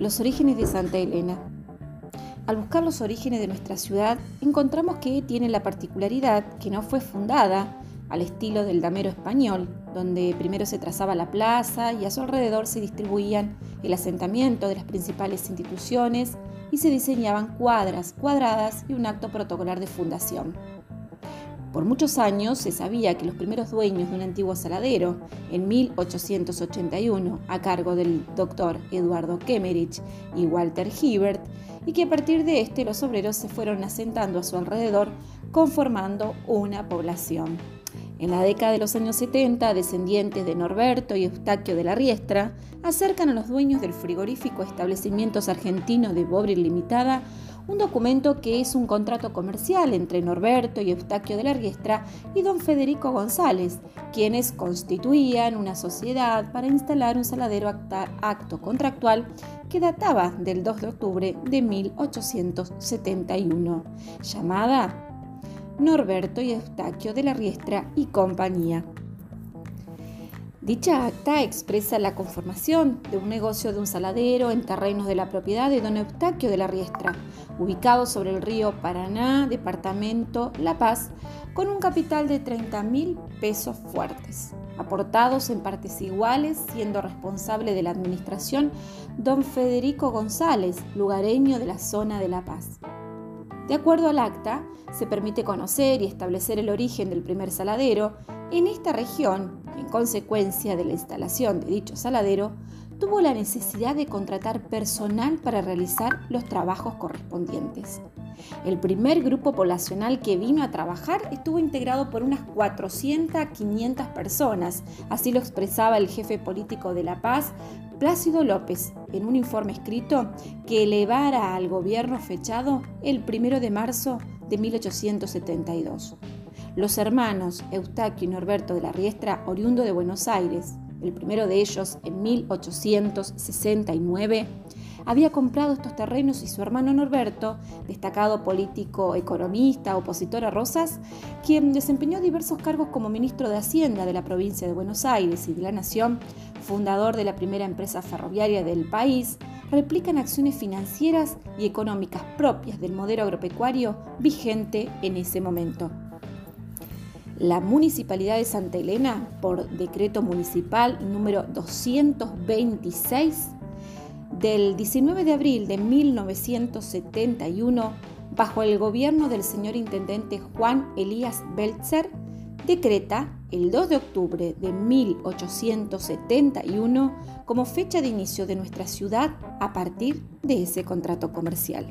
Los orígenes de Santa Elena. Al buscar los orígenes de nuestra ciudad, encontramos que tiene la particularidad que no fue fundada al estilo del damero español, donde primero se trazaba la plaza y a su alrededor se distribuían el asentamiento de las principales instituciones y se diseñaban cuadras cuadradas y un acto protocolar de fundación. Por muchos años se sabía que los primeros dueños de un antiguo saladero, en 1881, a cargo del doctor Eduardo Kemmerich y Walter Hibbert, y que a partir de este los obreros se fueron asentando a su alrededor, conformando una población. En la década de los años 70, descendientes de Norberto y Eustaquio de la Riestra acercan a los dueños del frigorífico Establecimientos Argentinos de Bobril Limitada un documento que es un contrato comercial entre Norberto y Eustaquio de la Riestra y don Federico González, quienes constituían una sociedad para instalar un saladero acto contractual que databa del 2 de octubre de 1871, llamada Norberto y Eustaquio de la Riestra y compañía. Dicha acta expresa la conformación de un negocio de un saladero en terrenos de la propiedad de don Eustaquio de la Riestra, ubicado sobre el río Paraná, departamento La Paz, con un capital de 30 mil pesos fuertes, aportados en partes iguales, siendo responsable de la administración don Federico González, lugareño de la zona de La Paz. De acuerdo al acta, se permite conocer y establecer el origen del primer saladero en esta región, en consecuencia de la instalación de dicho saladero, tuvo la necesidad de contratar personal para realizar los trabajos correspondientes. El primer grupo poblacional que vino a trabajar estuvo integrado por unas 400 a 500 personas, así lo expresaba el jefe político de La Paz, Plácido López, en un informe escrito que elevara al gobierno fechado el 1 de marzo de 1872. Los hermanos Eustaquio y Norberto de la Riestra, oriundo de Buenos Aires, el primero de ellos en 1869, había comprado estos terrenos y su hermano Norberto, destacado político economista, opositor a Rosas, quien desempeñó diversos cargos como ministro de Hacienda de la provincia de Buenos Aires y de la Nación, fundador de la primera empresa ferroviaria del país, replican acciones financieras y económicas propias del modelo agropecuario vigente en ese momento. La Municipalidad de Santa Elena, por decreto municipal número 226 del 19 de abril de 1971, bajo el gobierno del señor Intendente Juan Elías Belzer, decreta el 2 de octubre de 1871 como fecha de inicio de nuestra ciudad a partir de ese contrato comercial.